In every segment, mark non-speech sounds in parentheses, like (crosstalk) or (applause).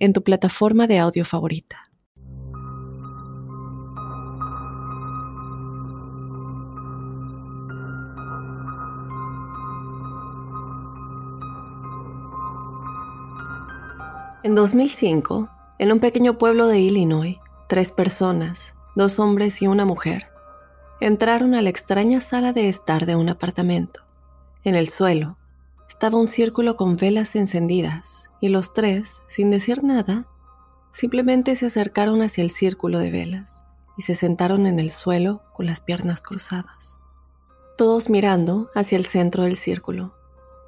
en tu plataforma de audio favorita. En 2005, en un pequeño pueblo de Illinois, tres personas, dos hombres y una mujer, entraron a la extraña sala de estar de un apartamento. En el suelo estaba un círculo con velas encendidas y los tres, sin decir nada, simplemente se acercaron hacia el círculo de velas y se sentaron en el suelo con las piernas cruzadas, todos mirando hacia el centro del círculo.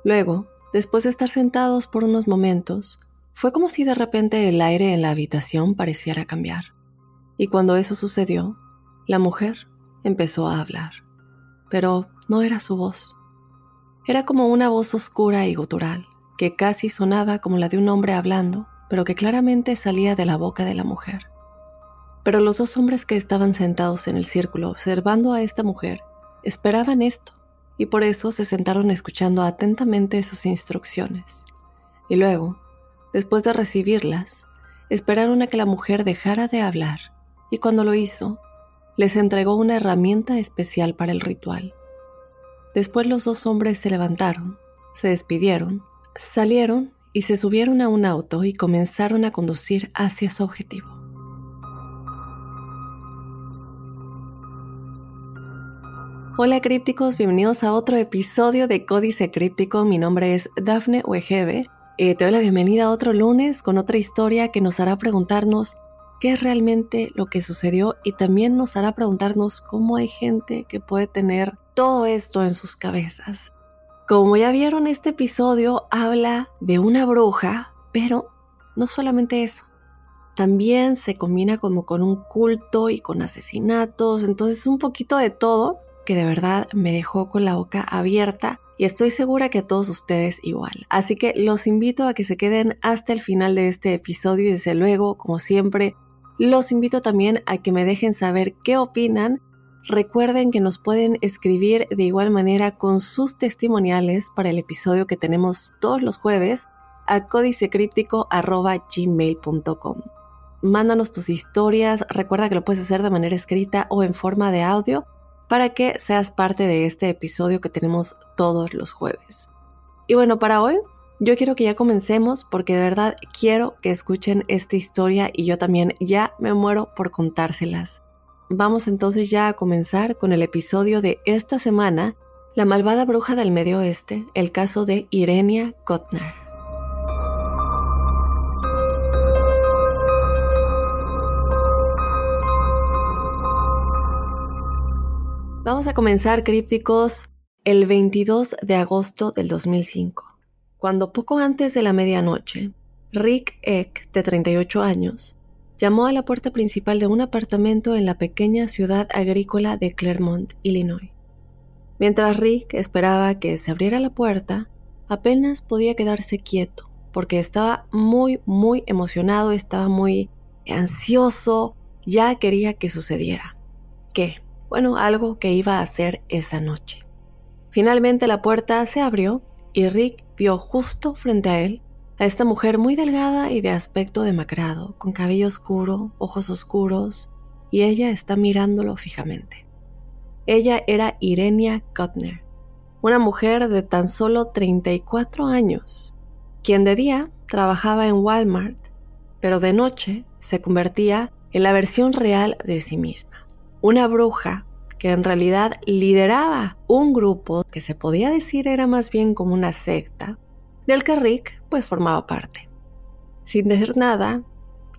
Luego, después de estar sentados por unos momentos, fue como si de repente el aire en la habitación pareciera cambiar. Y cuando eso sucedió, la mujer empezó a hablar. Pero no era su voz. Era como una voz oscura y gutural, que casi sonaba como la de un hombre hablando, pero que claramente salía de la boca de la mujer. Pero los dos hombres que estaban sentados en el círculo observando a esta mujer esperaban esto, y por eso se sentaron escuchando atentamente sus instrucciones. Y luego, después de recibirlas, esperaron a que la mujer dejara de hablar, y cuando lo hizo, les entregó una herramienta especial para el ritual. Después los dos hombres se levantaron, se despidieron Salieron y se subieron a un auto y comenzaron a conducir hacia su objetivo. Hola crípticos, bienvenidos a otro episodio de Códice Críptico. Mi nombre es Dafne Wegebe. Eh, te doy la bienvenida a otro lunes con otra historia que nos hará preguntarnos qué es realmente lo que sucedió y también nos hará preguntarnos cómo hay gente que puede tener todo esto en sus cabezas. Como ya vieron, este episodio habla de una bruja, pero no solamente eso. También se combina como con un culto y con asesinatos, entonces un poquito de todo que de verdad me dejó con la boca abierta y estoy segura que a todos ustedes igual. Así que los invito a que se queden hasta el final de este episodio y desde luego, como siempre, los invito también a que me dejen saber qué opinan Recuerden que nos pueden escribir de igual manera con sus testimoniales para el episodio que tenemos todos los jueves a códicecríptico.gmail.com. Mándanos tus historias, recuerda que lo puedes hacer de manera escrita o en forma de audio para que seas parte de este episodio que tenemos todos los jueves. Y bueno, para hoy yo quiero que ya comencemos porque de verdad quiero que escuchen esta historia y yo también ya me muero por contárselas. Vamos entonces ya a comenzar con el episodio de esta semana, La malvada bruja del Medio Oeste, el caso de Irenia Kotner. Vamos a comenzar, crípticos, el 22 de agosto del 2005, cuando poco antes de la medianoche, Rick Eck, de 38 años, llamó a la puerta principal de un apartamento en la pequeña ciudad agrícola de Clermont, Illinois. Mientras Rick esperaba que se abriera la puerta, apenas podía quedarse quieto, porque estaba muy, muy emocionado, estaba muy ansioso, ya quería que sucediera. ¿Qué? Bueno, algo que iba a hacer esa noche. Finalmente la puerta se abrió y Rick vio justo frente a él a esta mujer muy delgada y de aspecto demacrado, con cabello oscuro, ojos oscuros, y ella está mirándolo fijamente. Ella era Irenia Kotner, una mujer de tan solo 34 años, quien de día trabajaba en Walmart, pero de noche se convertía en la versión real de sí misma. Una bruja que en realidad lideraba un grupo que se podía decir era más bien como una secta, del que Rick pues formaba parte. Sin decir nada,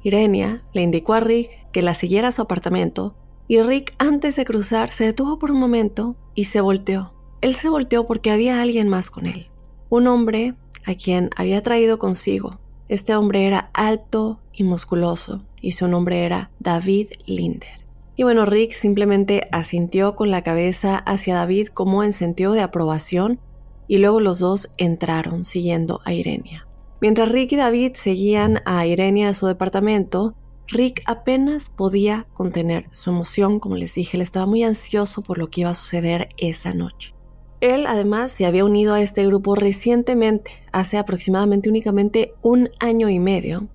Irenia le indicó a Rick que la siguiera a su apartamento y Rick antes de cruzar se detuvo por un momento y se volteó. Él se volteó porque había alguien más con él, un hombre a quien había traído consigo Este hombre era alto y musculoso y su nombre era David Linder. Y bueno, Rick simplemente asintió con la cabeza hacia David como en sentido de aprobación y luego los dos entraron siguiendo a Irenia. Mientras Rick y David seguían a Irenia a su departamento, Rick apenas podía contener su emoción, como les dije, él estaba muy ansioso por lo que iba a suceder esa noche. Él además se había unido a este grupo recientemente, hace aproximadamente únicamente un año y medio.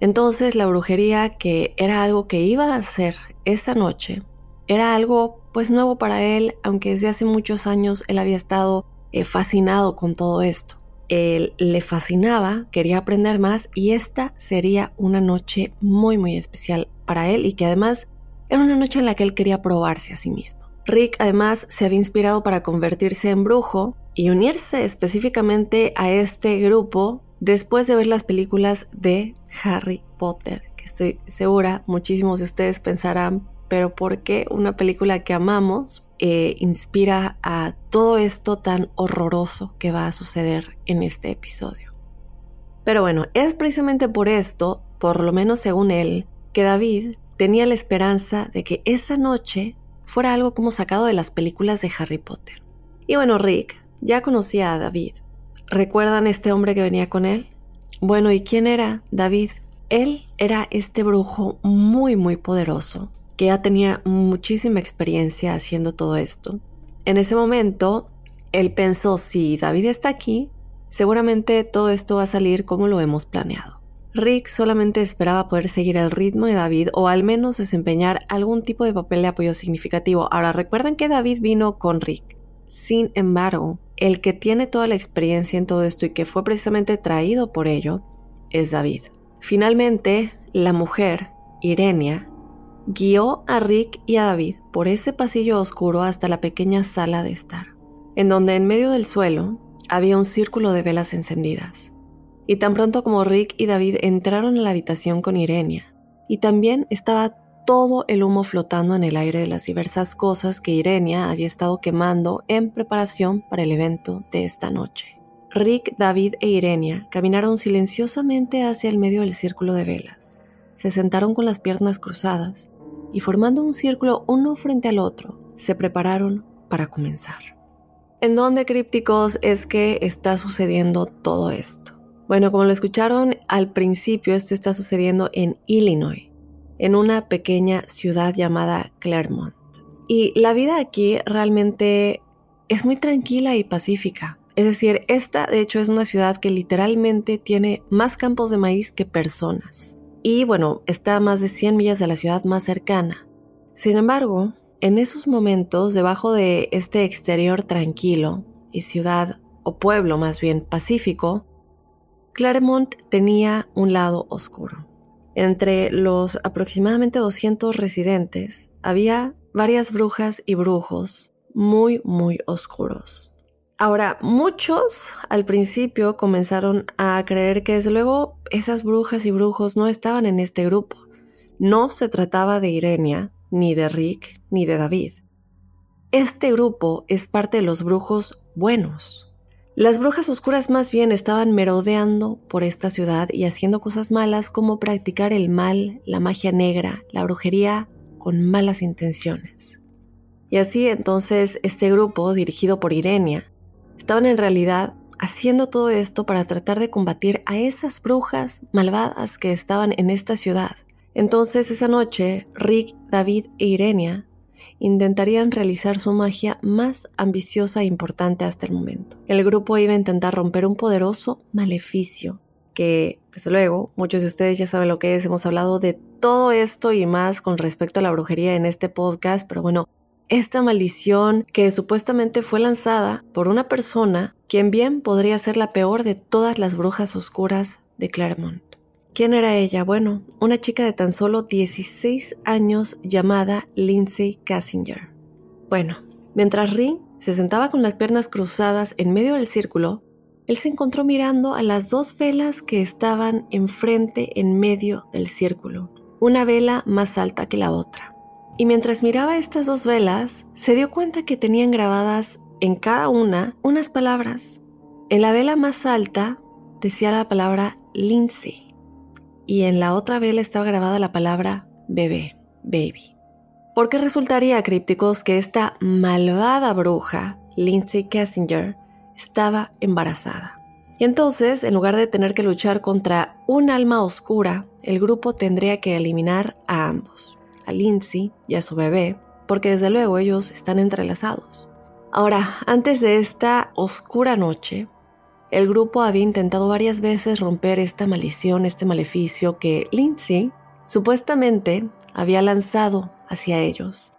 Entonces la brujería, que era algo que iba a hacer esa noche, era algo pues nuevo para él, aunque desde hace muchos años él había estado eh, fascinado con todo esto él le fascinaba, quería aprender más y esta sería una noche muy muy especial para él y que además era una noche en la que él quería probarse a sí mismo. Rick además se había inspirado para convertirse en brujo y unirse específicamente a este grupo después de ver las películas de Harry Potter, que estoy segura muchísimos de ustedes pensarán, pero ¿por qué una película que amamos eh, inspira a todo esto tan horroroso que va a suceder en este episodio. Pero bueno, es precisamente por esto, por lo menos según él, que David tenía la esperanza de que esa noche fuera algo como sacado de las películas de Harry Potter. Y bueno, Rick ya conocía a David. ¿Recuerdan este hombre que venía con él? Bueno, ¿y quién era David? Él era este brujo muy, muy poderoso que ya tenía muchísima experiencia haciendo todo esto. En ese momento, él pensó, si David está aquí, seguramente todo esto va a salir como lo hemos planeado. Rick solamente esperaba poder seguir el ritmo de David o al menos desempeñar algún tipo de papel de apoyo significativo. Ahora recuerden que David vino con Rick. Sin embargo, el que tiene toda la experiencia en todo esto y que fue precisamente traído por ello es David. Finalmente, la mujer, Irenia, guió a Rick y a David por ese pasillo oscuro hasta la pequeña sala de estar, en donde en medio del suelo había un círculo de velas encendidas. Y tan pronto como Rick y David entraron a la habitación con Irenia, y también estaba todo el humo flotando en el aire de las diversas cosas que Irenia había estado quemando en preparación para el evento de esta noche. Rick, David e Irenia caminaron silenciosamente hacia el medio del círculo de velas. Se sentaron con las piernas cruzadas y formando un círculo uno frente al otro, se prepararon para comenzar. ¿En dónde crípticos es que está sucediendo todo esto? Bueno, como lo escucharon al principio, esto está sucediendo en Illinois, en una pequeña ciudad llamada Claremont. Y la vida aquí realmente es muy tranquila y pacífica. Es decir, esta de hecho es una ciudad que literalmente tiene más campos de maíz que personas y bueno, está a más de 100 millas de la ciudad más cercana. Sin embargo, en esos momentos, debajo de este exterior tranquilo y ciudad, o pueblo más bien pacífico, Claremont tenía un lado oscuro. Entre los aproximadamente 200 residentes había varias brujas y brujos muy, muy oscuros. Ahora, muchos al principio comenzaron a creer que desde luego esas brujas y brujos no estaban en este grupo. No se trataba de Irenia, ni de Rick, ni de David. Este grupo es parte de los brujos buenos. Las brujas oscuras más bien estaban merodeando por esta ciudad y haciendo cosas malas como practicar el mal, la magia negra, la brujería con malas intenciones. Y así entonces este grupo, dirigido por Irenia, estaban en realidad haciendo todo esto para tratar de combatir a esas brujas malvadas que estaban en esta ciudad. Entonces esa noche, Rick, David e Irenia intentarían realizar su magia más ambiciosa e importante hasta el momento. El grupo iba a intentar romper un poderoso maleficio que, desde luego, muchos de ustedes ya saben lo que es, hemos hablado de todo esto y más con respecto a la brujería en este podcast, pero bueno, esta maldición que supuestamente fue lanzada por una persona quien bien podría ser la peor de todas las brujas oscuras de Claremont. ¿Quién era ella? Bueno, una chica de tan solo 16 años llamada Lindsay Cassinger. Bueno, mientras Ring se sentaba con las piernas cruzadas en medio del círculo, él se encontró mirando a las dos velas que estaban enfrente en medio del círculo, una vela más alta que la otra y mientras miraba estas dos velas, se dio cuenta que tenían grabadas en cada una unas palabras. En la vela más alta decía la palabra Lindsay y en la otra vela estaba grabada la palabra bebé, baby. ¿Por qué resultaría, crípticos, que esta malvada bruja, Lindsay Kessinger, estaba embarazada? Y entonces, en lugar de tener que luchar contra un alma oscura, el grupo tendría que eliminar a ambos, a Lindsay y a su bebé, porque desde luego ellos están entrelazados. Ahora, antes de esta oscura noche, el grupo había intentado varias veces romper esta maldición, este maleficio que Lindsay supuestamente había lanzado hacia ellos.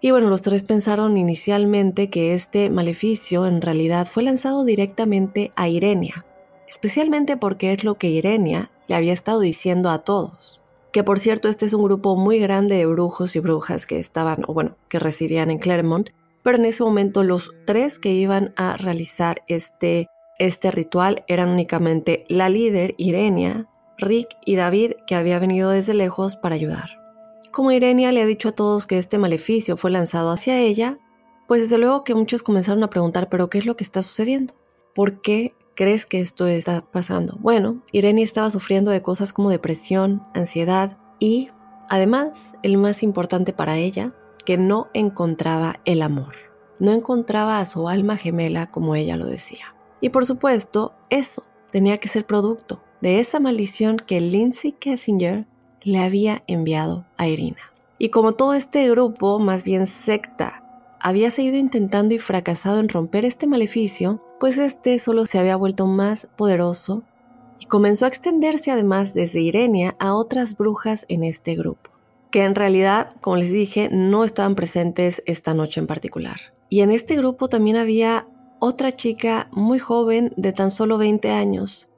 Y bueno, los tres pensaron inicialmente que este maleficio en realidad fue lanzado directamente a Irenia, especialmente porque es lo que Irenia le había estado diciendo a todos. Que por cierto, este es un grupo muy grande de brujos y brujas que estaban, o bueno, que residían en Claremont, pero en ese momento los tres que iban a realizar este, este ritual eran únicamente la líder, Irenia, Rick y David, que había venido desde lejos para ayudar. Como Irenia le ha dicho a todos que este maleficio fue lanzado hacia ella, pues desde luego que muchos comenzaron a preguntar, pero ¿qué es lo que está sucediendo? ¿Por qué crees que esto está pasando? Bueno, Irenia estaba sufriendo de cosas como depresión, ansiedad y, además, el más importante para ella, que no encontraba el amor. No encontraba a su alma gemela como ella lo decía. Y por supuesto, eso tenía que ser producto de esa maldición que Lindsay Kessinger le había enviado a Irina. Y como todo este grupo, más bien secta, había seguido intentando y fracasado en romper este maleficio, pues este solo se había vuelto más poderoso y comenzó a extenderse además desde Irenia a otras brujas en este grupo, que en realidad, como les dije, no estaban presentes esta noche en particular. Y en este grupo también había otra chica muy joven de tan solo 20 años,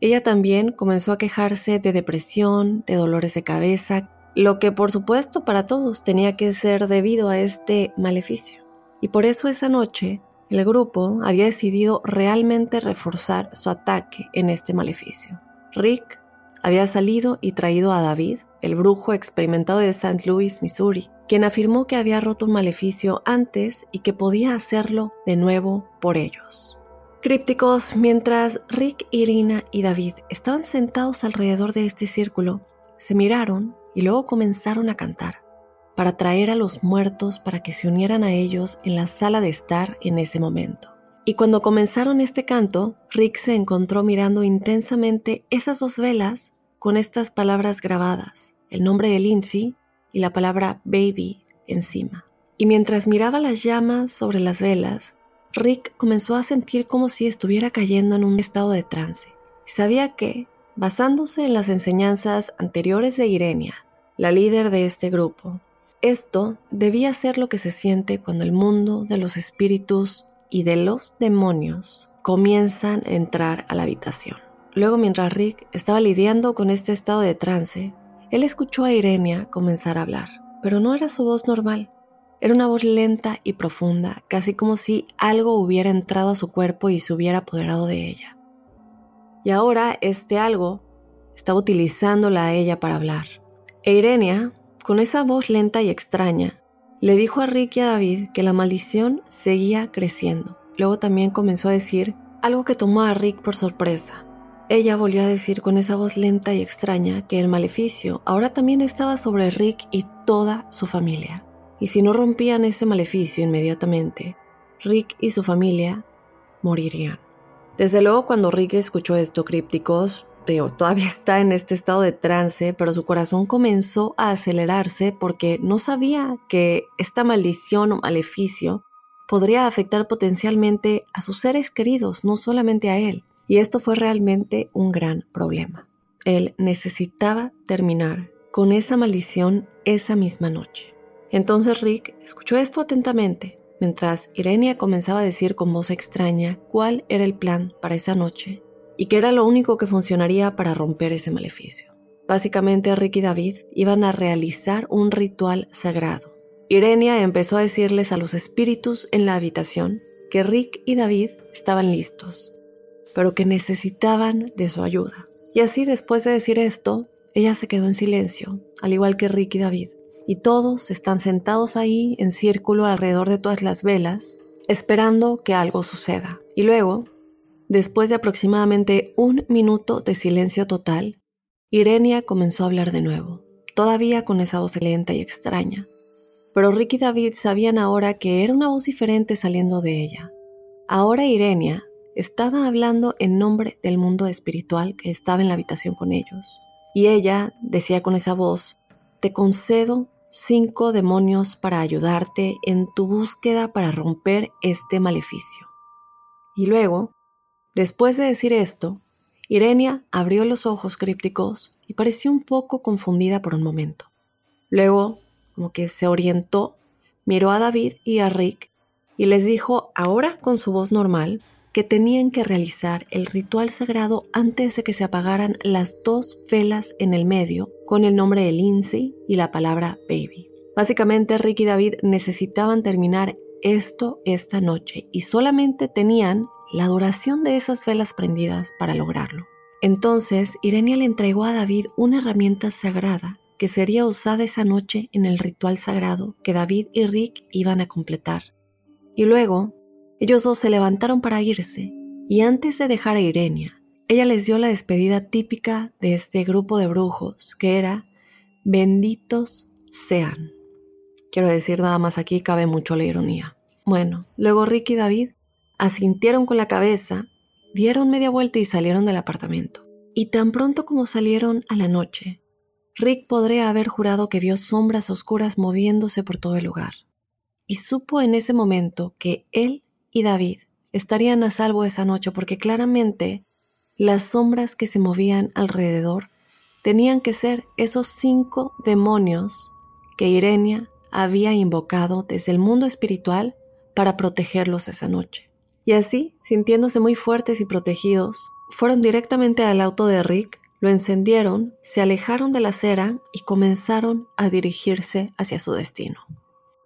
ella también comenzó a quejarse de depresión, de dolores de cabeza, lo que por supuesto para todos tenía que ser debido a este maleficio. Y por eso esa noche el grupo había decidido realmente reforzar su ataque en este maleficio. Rick había salido y traído a David, el brujo experimentado de St. Louis, Missouri, quien afirmó que había roto un maleficio antes y que podía hacerlo de nuevo por ellos. Crípticos, mientras Rick, Irina y David estaban sentados alrededor de este círculo, se miraron y luego comenzaron a cantar, para traer a los muertos para que se unieran a ellos en la sala de estar en ese momento. Y cuando comenzaron este canto, Rick se encontró mirando intensamente esas dos velas con estas palabras grabadas, el nombre de Lindsay y la palabra baby encima. Y mientras miraba las llamas sobre las velas, Rick comenzó a sentir como si estuviera cayendo en un estado de trance. Sabía que, basándose en las enseñanzas anteriores de Irenia, la líder de este grupo, esto debía ser lo que se siente cuando el mundo de los espíritus y de los demonios comienzan a entrar a la habitación. Luego, mientras Rick estaba lidiando con este estado de trance, él escuchó a Irenia comenzar a hablar, pero no era su voz normal. Era una voz lenta y profunda, casi como si algo hubiera entrado a su cuerpo y se hubiera apoderado de ella. Y ahora este algo estaba utilizándola a ella para hablar. E Irenia, con esa voz lenta y extraña, le dijo a Rick y a David que la maldición seguía creciendo. Luego también comenzó a decir algo que tomó a Rick por sorpresa. Ella volvió a decir con esa voz lenta y extraña que el maleficio ahora también estaba sobre Rick y toda su familia y si no rompían ese maleficio inmediatamente, Rick y su familia morirían. Desde luego cuando Rick escuchó esto, crípticos, todavía está en este estado de trance, pero su corazón comenzó a acelerarse porque no sabía que esta maldición o maleficio podría afectar potencialmente a sus seres queridos, no solamente a él. Y esto fue realmente un gran problema. Él necesitaba terminar con esa maldición esa misma noche. Entonces Rick escuchó esto atentamente, mientras Irenia comenzaba a decir con voz extraña cuál era el plan para esa noche y que era lo único que funcionaría para romper ese maleficio. Básicamente Rick y David iban a realizar un ritual sagrado. Irenia empezó a decirles a los espíritus en la habitación que Rick y David estaban listos, pero que necesitaban de su ayuda. Y así después de decir esto, ella se quedó en silencio, al igual que Rick y David y todos están sentados ahí en círculo alrededor de todas las velas, esperando que algo suceda. Y luego, Después de aproximadamente un minuto de silencio total, Irenia comenzó a hablar de nuevo, todavía con esa voz lenta y extraña. Pero Rick y David sabían ahora que era una voz diferente saliendo de ella. Ahora Irenia estaba hablando en nombre del mundo espiritual que estaba en la habitación con ellos. Y ella decía con esa voz, te concedo cinco demonios para ayudarte en tu búsqueda para romper este maleficio. Y luego, después de decir esto, Irenia abrió los ojos crípticos y pareció un poco confundida por un momento. Luego, como que se orientó, miró a David y a Rick y les dijo, ahora con su voz normal, que tenían que realizar el ritual sagrado antes de que se apagaran las dos velas en el medio con el nombre de Lindsay y la palabra baby. Básicamente Rick y David necesitaban terminar esto esta noche y solamente tenían la duración de esas velas prendidas para lograrlo. Entonces, Irenia le entregó a David una herramienta sagrada que sería usada esa noche en el ritual sagrado que David y Rick iban a completar. Y luego, ellos dos se levantaron para irse, y antes de dejar a Irenia, ella les dio la despedida típica de este grupo de brujos, que era, benditos sean. Quiero decir nada más aquí, cabe mucho la ironía. Bueno, luego Rick y David asintieron con la cabeza, dieron media vuelta y salieron del apartamento. Y tan pronto como salieron a la noche, Rick podría haber jurado que vio sombras oscuras moviéndose por todo el lugar. Y supo en ese momento que él y David estarían a salvo esa noche porque claramente las sombras que se movían alrededor tenían que ser esos cinco demonios que Irenia había invocado desde el mundo espiritual para protegerlos esa noche. Y así, sintiéndose muy fuertes y protegidos, fueron directamente al auto de Rick, lo encendieron, se alejaron de la acera y comenzaron a dirigirse hacia su destino.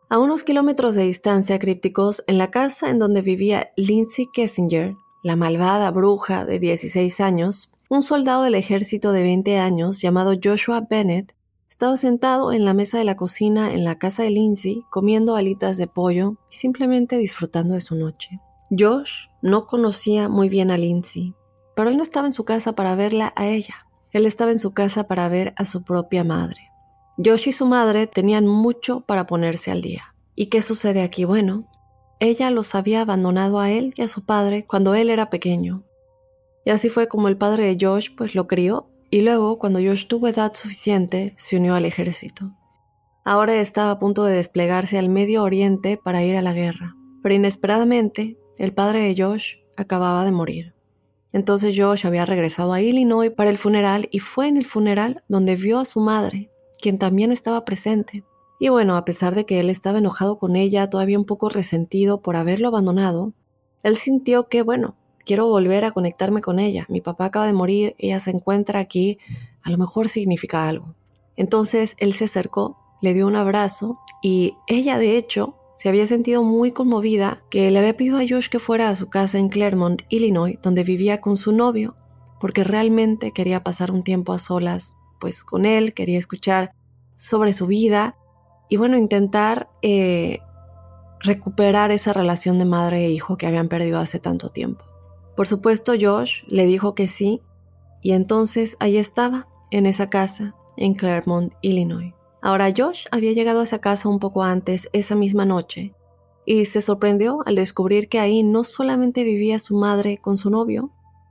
A unos kilómetros de distancia, crípticos, en la casa en donde vivía Lindsay Kessinger, la malvada bruja de 16 años, un soldado del ejército de 20 años llamado Joshua Bennett estaba sentado en la mesa de la cocina en la casa de Lindsay comiendo alitas de pollo y simplemente disfrutando de su noche. Josh no conocía muy bien a Lindsay, pero él no estaba en su casa para verla a ella. Él estaba en su casa para ver a su propia madre. Josh y su madre tenían mucho para ponerse al día. ¿Y qué sucede aquí? Bueno, ella los había abandonado a él y a su padre cuando él era pequeño. Y así fue como el padre de Josh pues lo crió y luego, cuando Josh tuvo edad suficiente, se unió al ejército. Ahora estaba a punto de desplegarse al Medio Oriente para ir a la guerra, pero inesperadamente el padre de Josh acababa de morir. Entonces Josh había regresado a Illinois para el funeral y fue en el funeral donde vio a su madre, quien también estaba presente. Y bueno, a pesar de que él estaba enojado con ella, todavía un poco resentido por haberlo abandonado, él sintió que, bueno, quiero volver a conectarme con ella. Mi papá acaba de morir, ella se encuentra aquí, a lo mejor significa algo. Entonces él se acercó, le dio un abrazo y ella de hecho se había sentido muy conmovida que le había pedido a Josh que fuera a su casa en Claremont, Illinois, donde vivía con su novio, porque realmente quería pasar un tiempo a solas, pues con él, quería escuchar sobre su vida y bueno, intentar eh, recuperar esa relación de madre e hijo que habían perdido hace tanto tiempo. Por supuesto, Josh le dijo que sí, y entonces ahí estaba, en esa casa, en Claremont, Illinois. Ahora Josh había llegado a esa casa un poco antes, esa misma noche, y se sorprendió al descubrir que ahí no solamente vivía su madre con su novio,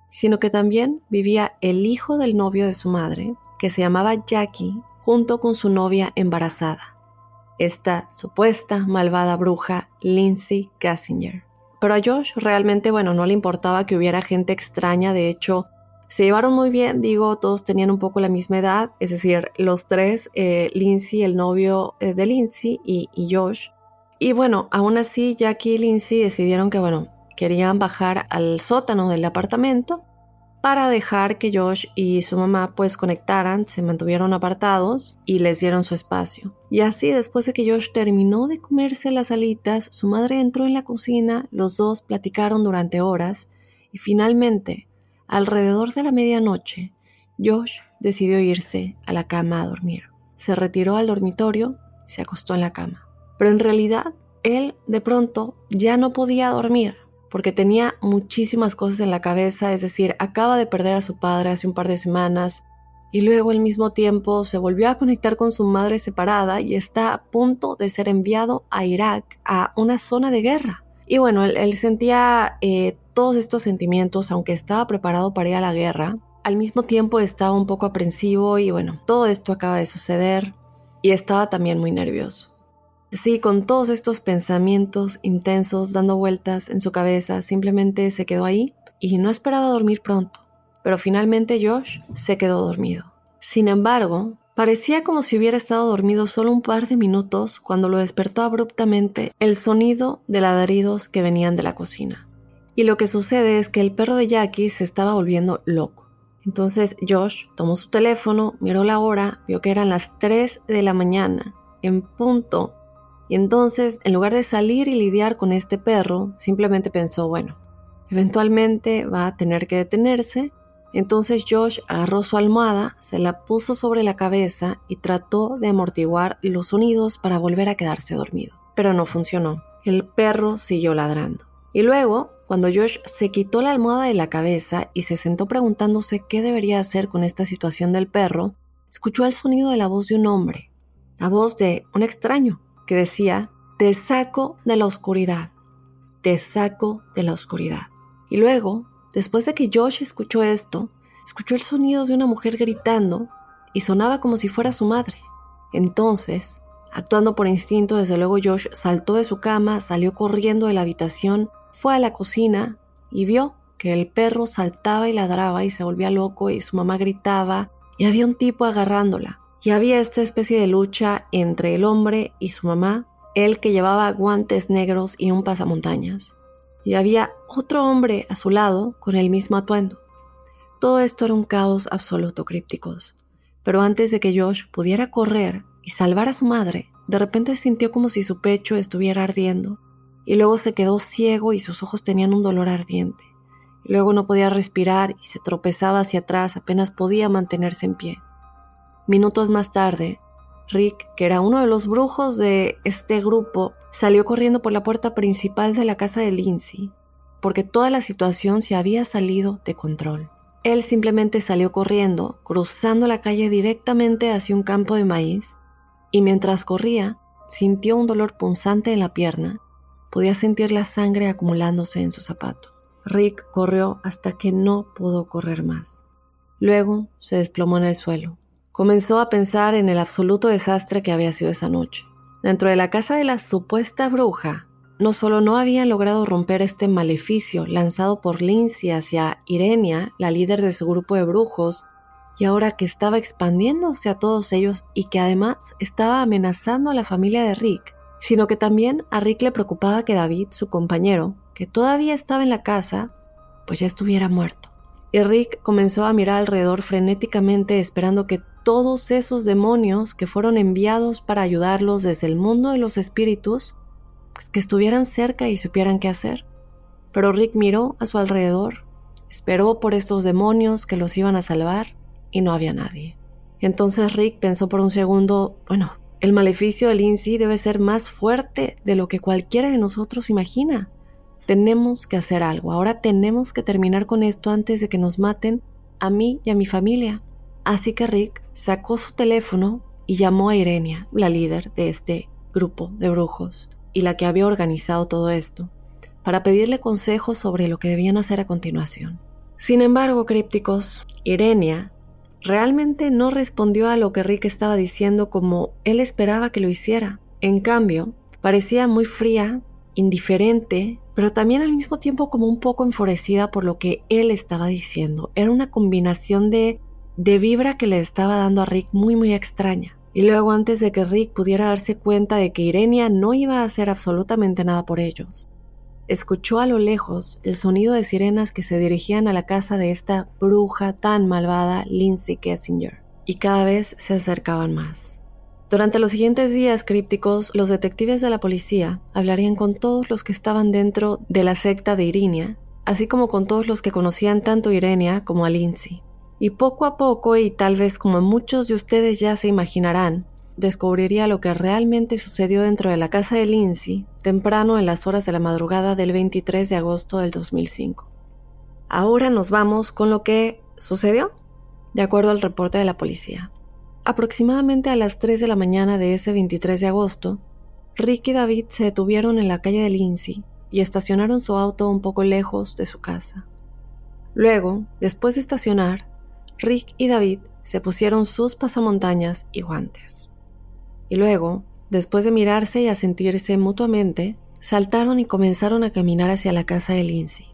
sino que también vivía el hijo del novio de su madre, que se llamaba Jackie, junto con su novia embarazada, esta supuesta malvada bruja Lindsay Gassinger. Pero a Josh realmente, bueno, no le importaba que hubiera gente extraña, de hecho, se llevaron muy bien, digo, todos tenían un poco la misma edad, es decir, los tres, eh, Lindsay, el novio eh, de Lindsay y, y, Josh. Y bueno, aún así, Jackie y Lindsay decidieron que, bueno, querían bajar al sótano del apartamento para dejar que Josh y su mamá pues conectaran, se mantuvieron apartados y les dieron su espacio. Y así después de que Josh terminó de comerse las alitas, su madre entró en la cocina, los dos platicaron durante horas y finalmente Alrededor de la medianoche, Josh decidió irse a la cama a dormir. Se retiró al dormitorio y se acostó en la cama. Pero en realidad, él de pronto ya no podía dormir, porque tenía muchísimas cosas en la cabeza, es decir, acaba de perder a su padre hace un par de semanas y luego al mismo tiempo se volvió a conectar con su madre separada y está a punto de ser enviado a Irak, a una zona de guerra. Y bueno, él, sentía eh, todos estos sentimientos, aunque estaba preparado para ir a la guerra, al mismo tiempo estaba un poco aprensivo y bueno, todo esto acaba de suceder y estaba también muy nervioso. Así, con todos estos pensamientos intensos dando vueltas en su cabeza, simplemente se quedó ahí y no esperaba dormir pronto. Pero finalmente Josh se quedó dormido. Sin embargo, parecía como si hubiera estado dormido solo un par de minutos cuando lo despertó abruptamente el sonido de ladridos que venían de la cocina. Y lo que sucede es que el perro de Jackie se estaba volviendo loco. Entonces Josh tomó su teléfono, miró la hora, vio que eran las 3 de la mañana, en punto, y entonces, en lugar de salir y lidiar con este perro, simplemente pensó, bueno, eventualmente va a tener que detenerse. Entonces Josh agarró su almohada, se la puso sobre la cabeza y trató de amortiguar los sonidos para volver a quedarse dormido. Pero no funcionó. El perro siguió ladrando. Y luego, cuando Josh se quitó la almohada de la cabeza y se sentó preguntándose qué debería hacer con esta situación del perro, escuchó el sonido de la voz de un hombre, la voz de un extraño, que decía, te saco de la oscuridad, te saco de la oscuridad. Y luego, después de que Josh escuchó esto, escuchó el sonido de una mujer gritando y sonaba como si fuera su madre. Entonces, actuando por instinto, desde luego Josh saltó de su cama, salió corriendo de la habitación, fue a la cocina y vio que el perro saltaba y ladraba y se volvía loco y su mamá gritaba y había un tipo agarrándola y había esta especie de lucha entre el hombre y su mamá, él que llevaba guantes negros y un pasamontañas, y había otro hombre a su lado con el mismo atuendo. Todo esto era un caos absoluto, crípticos. Pero antes de que Josh pudiera correr y salvar a su madre, de repente sintió como si su pecho estuviera ardiendo, y luego se quedó ciego y sus ojos tenían un dolor ardiente. Luego no podía respirar y se tropezaba hacia atrás, apenas podía mantenerse en pie. Minutos más tarde, Rick, que era uno de los brujos de este grupo, salió corriendo por la puerta principal de la casa de Lindsay, porque toda la situación se había salido de control. Él simplemente salió corriendo, cruzando la calle directamente hacia un campo de maíz, y mientras corría, sintió un dolor punzante en la pierna. Podía sentir la sangre acumulándose en su zapato. Rick corrió hasta que no pudo correr más. Luego se desplomó en el suelo. Comenzó a pensar en el absoluto desastre que había sido esa noche. Dentro de la casa de la supuesta bruja, no solo no habían logrado romper este maleficio lanzado por Lindsay hacia Irenia, la líder de su grupo de brujos, y ahora que estaba expandiéndose a todos ellos y que además estaba amenazando a la familia de Rick, sino que también a Rick le preocupaba que David, su compañero, que todavía estaba en la casa, pues ya estuviera muerto. Y Rick comenzó a mirar alrededor frenéticamente esperando que todos esos demonios que fueron enviados para ayudarlos desde el mundo de los espíritus, pues que estuvieran cerca y supieran qué hacer. Pero Rick miró a su alrededor, esperó por estos demonios que los iban a salvar y no había nadie. Entonces Rick pensó por un segundo, bueno, el maleficio del Lindsay debe ser más fuerte de lo que cualquiera de nosotros imagina. Tenemos que hacer algo, ahora tenemos que terminar con esto antes de que nos maten a mí y a mi familia. Así que Rick sacó su teléfono y llamó a Irenia, la líder de este grupo de brujos y la que había organizado todo esto, para pedirle consejos sobre lo que debían hacer a continuación. Sin embargo, crípticos, Irenia realmente no respondió a lo que Rick estaba diciendo como él esperaba que lo hiciera. En cambio, parecía muy fría, indiferente, pero también al mismo tiempo como un poco enfurecida por lo que él estaba diciendo. Era una combinación de de vibra que le estaba dando a Rick muy muy extraña. Y luego antes de que Rick pudiera darse cuenta de que Irenia no iba a hacer absolutamente nada por ellos, escuchó a lo lejos el sonido de sirenas que se dirigían a la casa de esta bruja tan malvada, Lindsay Kessinger, y cada vez se acercaban más. Durante los siguientes días crípticos, los detectives de la policía hablarían con todos los que estaban dentro de la secta de Irinia, así como con todos los que conocían tanto a Irenia como a Lindsay. Y poco a poco, y tal vez como muchos de ustedes ya se imaginarán, descubriría lo que realmente sucedió dentro de la casa de Lindsay temprano en las horas de la madrugada del 23 de agosto del 2005. Ahora nos vamos con lo que sucedió, de acuerdo al reporte de la policía. Aproximadamente a las 3 de la mañana de ese 23 de agosto, Rick y David se detuvieron en la calle de Lindsay y estacionaron su auto un poco lejos de su casa. Luego, después de estacionar, Rick y David se pusieron sus pasamontañas y guantes. Y luego, después de mirarse y a sentirse mutuamente, saltaron y comenzaron a caminar hacia la casa de Lindsay.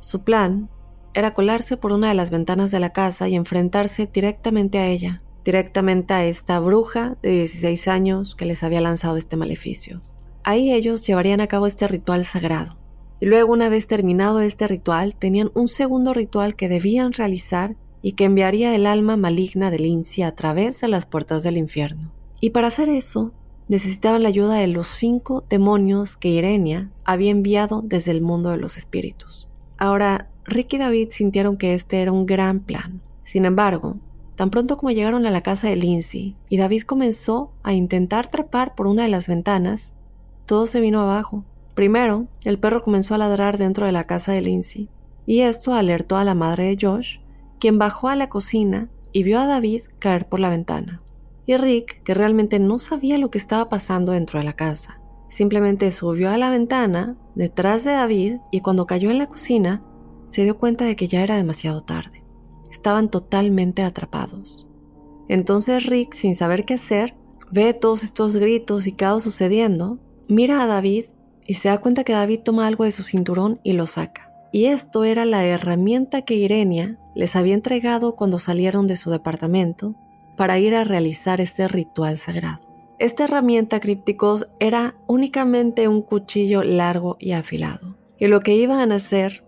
Su plan era colarse por una de las ventanas de la casa y enfrentarse directamente a ella, directamente a esta bruja de 16 años que les había lanzado este maleficio. Ahí ellos llevarían a cabo este ritual sagrado. Y luego, una vez terminado este ritual, tenían un segundo ritual que debían realizar y que enviaría el alma maligna de Lindsay a través de las puertas del infierno. Y para hacer eso, necesitaban la ayuda de los cinco demonios que Irenia había enviado desde el mundo de los espíritus. Ahora, Rick y David sintieron que este era un gran plan. Sin embargo, tan pronto como llegaron a la casa de Lindsay y David comenzó a intentar trepar por una de las ventanas, todo se vino abajo. Primero, el perro comenzó a ladrar dentro de la casa de Lindsay, y esto alertó a la madre de Josh, quien bajó a la cocina y vio a David caer por la ventana. Y Rick, que realmente no sabía lo que estaba pasando dentro de la casa, simplemente subió a la ventana detrás de David y cuando cayó en la cocina, se dio cuenta de que ya era demasiado tarde. Estaban totalmente atrapados. Entonces Rick, sin saber qué hacer, ve todos estos gritos y caos sucediendo Mira a David y se da cuenta que David toma algo de su cinturón y lo saca. Y esto era la herramienta que Irenia les había entregado cuando salieron de su departamento para ir a realizar este ritual sagrado. Esta herramienta, crípticos, era únicamente un cuchillo largo y afilado. Y lo que iban a hacer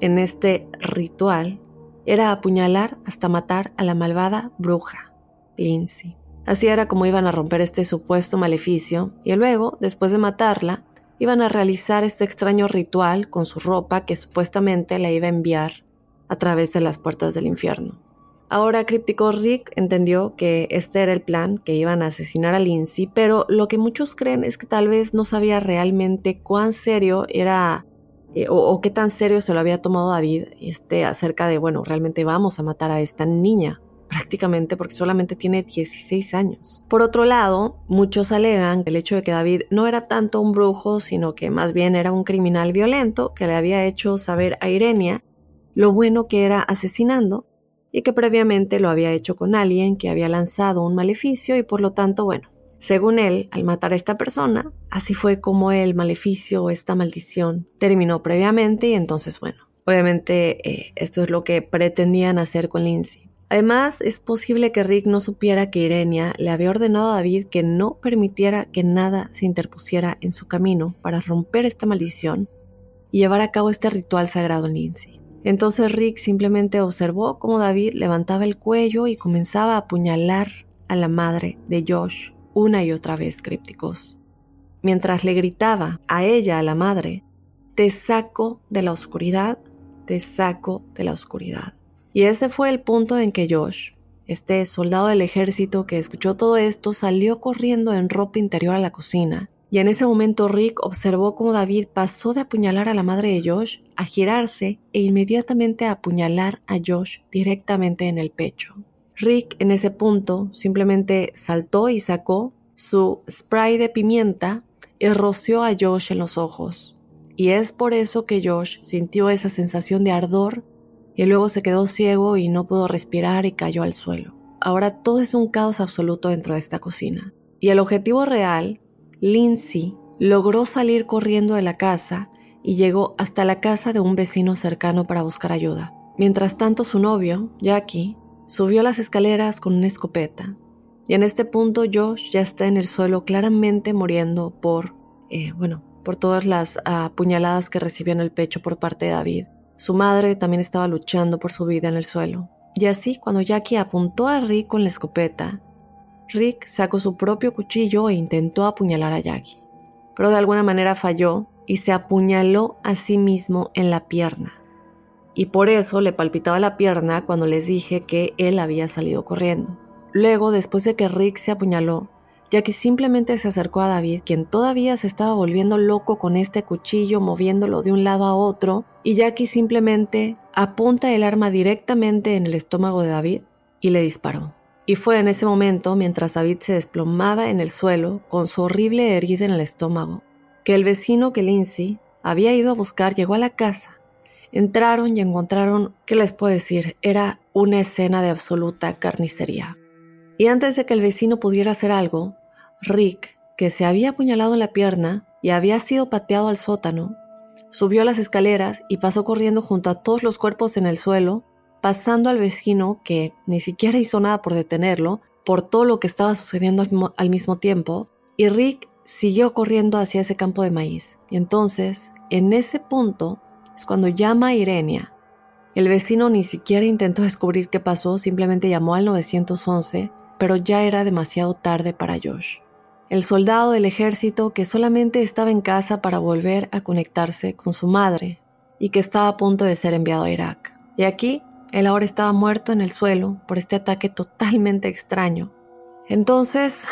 en este ritual era apuñalar hasta matar a la malvada bruja, Lindsay. Así era como iban a romper este supuesto maleficio y luego, después de matarla, iban a realizar este extraño ritual con su ropa que supuestamente la iba a enviar a través de las puertas del infierno. Ahora Críptico Rick entendió que este era el plan, que iban a asesinar a Lindsay, pero lo que muchos creen es que tal vez no sabía realmente cuán serio era eh, o, qué tan serio se lo había tomado David este, acerca de, bueno, realmente vamos a matar a esta niña prácticamente porque solamente tiene 16 años. Por otro lado, muchos alegan el hecho de que David no era tanto un brujo, sino que más bien era un criminal violento que le había hecho saber a Irenia lo bueno que era asesinando y que previamente lo había hecho con alguien que había lanzado un maleficio y por lo tanto, bueno, según él, al matar a esta persona, así fue como el maleficio o esta maldición terminó previamente y entonces, bueno, obviamente eh, esto es lo que pretendían hacer con Lindsay. Además, es posible que Rick no supiera que Irenia le había ordenado a David que no permitiera que nada se interpusiera en su camino para romper esta maldición y llevar a cabo este ritual sagrado en Lindsay. Entonces Rick simplemente observó cómo David levantaba el cuello y comenzaba a apuñalar a la madre de Josh una y otra vez crípticos, mientras le gritaba a ella, a la madre, te saco de la oscuridad, te saco de la oscuridad. Y ese fue el punto en que Josh, este soldado del ejército que escuchó todo esto, salió corriendo en ropa interior a la cocina. Y en ese momento Rick observó cómo David pasó de apuñalar a la madre de Josh a girarse e inmediatamente a apuñalar a Josh directamente en el pecho. Rick en ese punto simplemente saltó y sacó su spray de pimienta y roció a Josh en los ojos. Y es por eso que Josh sintió esa sensación de ardor y luego se quedó ciego y no pudo respirar y cayó al suelo. Ahora todo es un caos absoluto dentro de esta cocina. Y el objetivo real, Lindsay logró salir corriendo de la casa y llegó hasta la casa de un vecino cercano para buscar ayuda. Mientras tanto su novio, Jackie, subió las escaleras con una escopeta. Y en este punto Josh ya está en el suelo claramente muriendo por, eh, bueno, por todas las apuñaladas que recibió en el pecho por parte de David. Su madre también estaba luchando por su vida en el suelo. Y así, cuando Jackie apuntó a Rick con la escopeta, Rick sacó su propio cuchillo e intentó apuñalar a Jackie. Pero de alguna manera falló y se apuñaló a sí mismo en la pierna. Y por eso le palpitaba la pierna cuando les dije que él había salido corriendo. Luego, después de que Rick se apuñaló, Jackie simplemente se acercó a David, quien todavía se estaba volviendo loco con este cuchillo, moviéndolo de un lado a otro, y Jackie simplemente apunta el arma directamente en el estómago de David y le disparó. Y fue en ese momento, mientras David se desplomaba en el suelo con su horrible herida en el estómago, que el vecino que Lindsay había ido a buscar llegó a la casa. Entraron y encontraron, ¿qué les puedo decir? Era una escena de absoluta carnicería. Y antes de que el vecino pudiera hacer algo, Rick, que se había apuñalado en la pierna y había sido pateado al sótano, subió las escaleras y pasó corriendo junto a todos los cuerpos en el suelo, pasando al vecino que ni siquiera hizo nada por detenerlo, por todo lo que estaba sucediendo al, mismo tiempo, y Rick siguió corriendo hacia ese campo de maíz. Y entonces, en ese punto, es cuando llama a Irenia. El vecino ni siquiera intentó descubrir qué pasó, simplemente llamó al 911, pero ya era demasiado tarde para Josh el soldado del ejército que solamente estaba en casa para volver a conectarse con su madre y que estaba a punto de ser enviado a Irak. Y aquí, él ahora estaba muerto en el suelo por este ataque totalmente extraño. Entonces,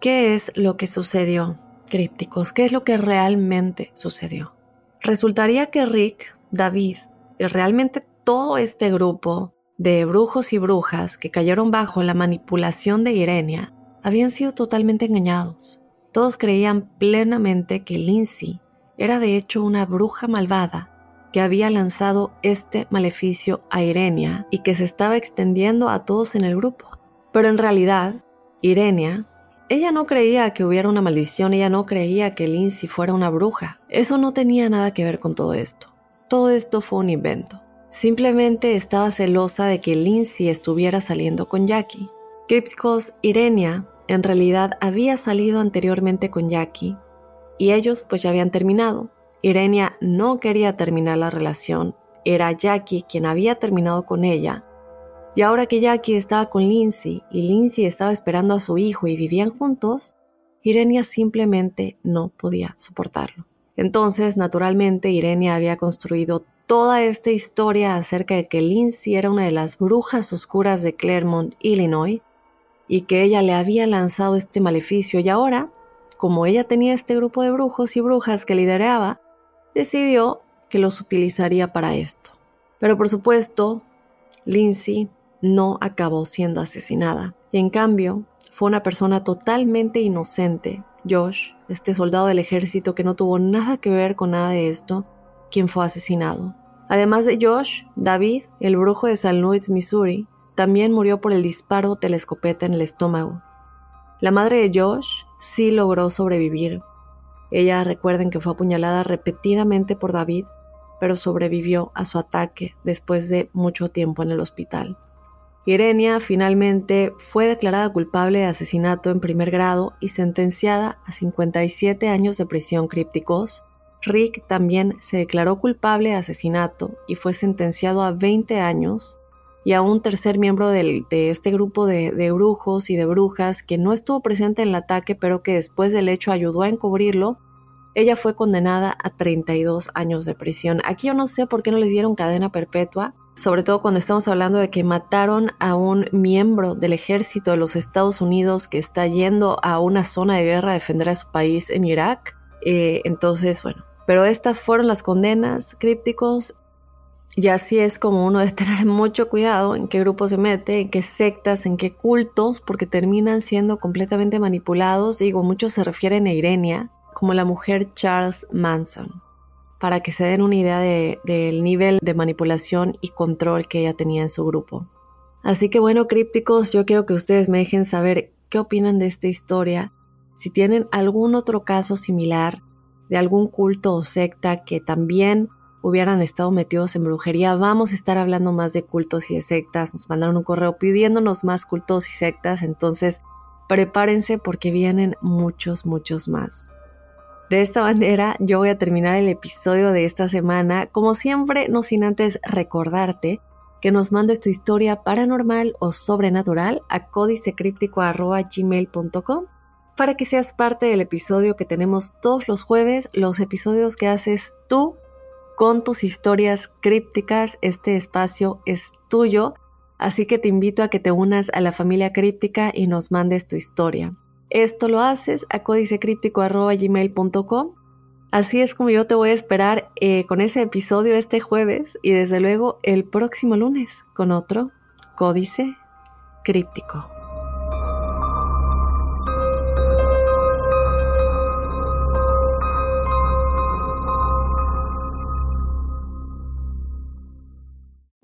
¿qué es lo que sucedió, crípticos? ¿Qué es lo que realmente sucedió? Resultaría que Rick, David y realmente todo este grupo de brujos y brujas que cayeron bajo la manipulación de Irenia habían sido totalmente engañados. Todos creían plenamente que Lindsay era de hecho una bruja malvada que había lanzado este maleficio a Irenia y que se estaba extendiendo a todos en el grupo. Pero en realidad, Irenia, ella no creía que hubiera una maldición, ella no creía que Lindsay fuera una bruja. Eso no tenía nada que ver con todo esto. Todo esto fue un invento. Simplemente estaba celosa de que Lindsay estuviera saliendo con Jackie. Crípticos, Irenia en realidad había salido anteriormente con Jackie y ellos pues ya habían terminado. Irenia no quería terminar la relación, era Jackie quien había terminado con ella. Y ahora que Jackie estaba con Lindsay y Lindsay estaba esperando a su hijo y vivían juntos, Irenia simplemente no podía soportarlo. Entonces, naturalmente, Irenia había construido toda esta historia acerca de que Lindsay era una de las brujas oscuras de Claremont, Illinois, y que ella le había lanzado este maleficio y ahora, como ella tenía este grupo de brujos y brujas que lideraba, decidió que los utilizaría para esto. Pero por supuesto, Lindsay no acabó siendo asesinada y en cambio fue una persona totalmente inocente, Josh, este soldado del ejército que no tuvo nada que ver con nada de esto, quien fue asesinado. Además de Josh, David, el brujo de San Louis, Missouri, también murió por el disparo de la escopeta en el estómago. La madre de Josh sí logró sobrevivir. Ella recuerden que fue apuñalada repetidamente por David, pero sobrevivió a su ataque después de mucho tiempo en el hospital. Irenia finalmente fue declarada culpable de asesinato en primer grado y sentenciada a 57 años de prisión crípticos. Rick también se declaró culpable de asesinato y fue sentenciado a 20 años y a un tercer miembro de este grupo de, de, brujos y de brujas que no estuvo presente en el ataque, pero que después del hecho ayudó a encubrirlo, ella fue condenada a 32 años de prisión. Aquí yo no sé por qué no les dieron cadena perpetua, sobre todo cuando estamos hablando de que mataron a un miembro del ejército de los Estados Unidos que está yendo a una zona de guerra a defender a su país en Irak. Eh, entonces, bueno, pero estas fueron las condenas crípticos y así es como uno debe tener (laughs) mucho cuidado en qué grupo se mete, en qué sectas, en qué cultos, porque terminan siendo completamente manipulados. Digo, muchos se refieren a Irenia como la mujer Charles Manson, para que se den una idea del nivel de manipulación y control que ella tenía en su grupo. Así que bueno, crípticos, yo quiero que ustedes me dejen saber qué opinan de esta historia, si tienen algún otro caso similar de algún culto o secta que también hubieran estado metidos en brujería. Vamos a estar hablando más de cultos y de sectas. Nos mandaron un correo pidiéndonos más cultos y sectas, entonces prepárense porque vienen muchos, muchos más. De esta manera yo voy a terminar el episodio de esta semana, como siempre, no sin antes recordarte que nos mandes tu historia paranormal o sobrenatural a códicecríptico.gmail.com para que seas parte del episodio que tenemos todos los jueves, los episodios que haces tú con tus historias crípticas. Este espacio es tuyo Así que te invito a que te unas a la familia críptica y nos mandes tu historia. Esto lo haces a códicecríptico.gmail.com Así es como yo te voy a esperar eh, con ese episodio este jueves y desde luego el próximo lunes con otro Códice Críptico.